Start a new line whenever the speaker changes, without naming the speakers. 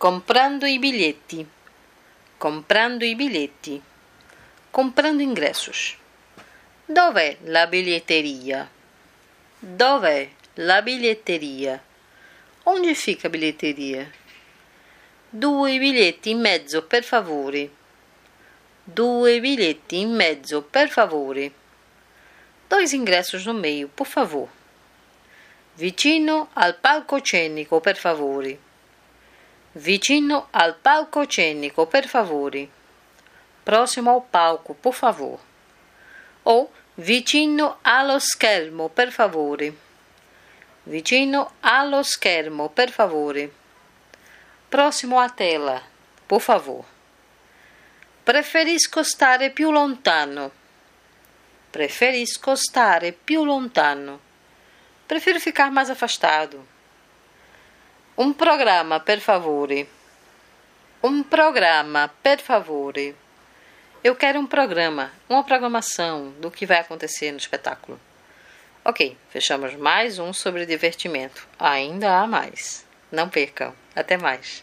comprando i bilhetti, comprando i bilhetti, comprando ingressos. Dov'è la biglietteria? Dov'è la biglietteria? Onde fica a bilheteria? Due biglietti in mezzo, per favore. Due biglietti in mezzo, per favore. Dois ingressos no meio, por favor. Vicino al palcoscenico, per favore. Vicino al palcoscenico, per favore. Próximo ao palco, por favor. Ou vicino allo schermo, per favore. Vicino allo schermo, per favore. Próximo à tela, por favor. Preferisco stare più lontano. Preferisco stare più lontano. Prefiro ficar mais afastado. Um programa, per favore. Um programa, per favore. Eu quero um programa, uma programação do que vai acontecer no espetáculo. Ok, fechamos mais um sobre divertimento. Ainda há mais. Não percam. Até mais.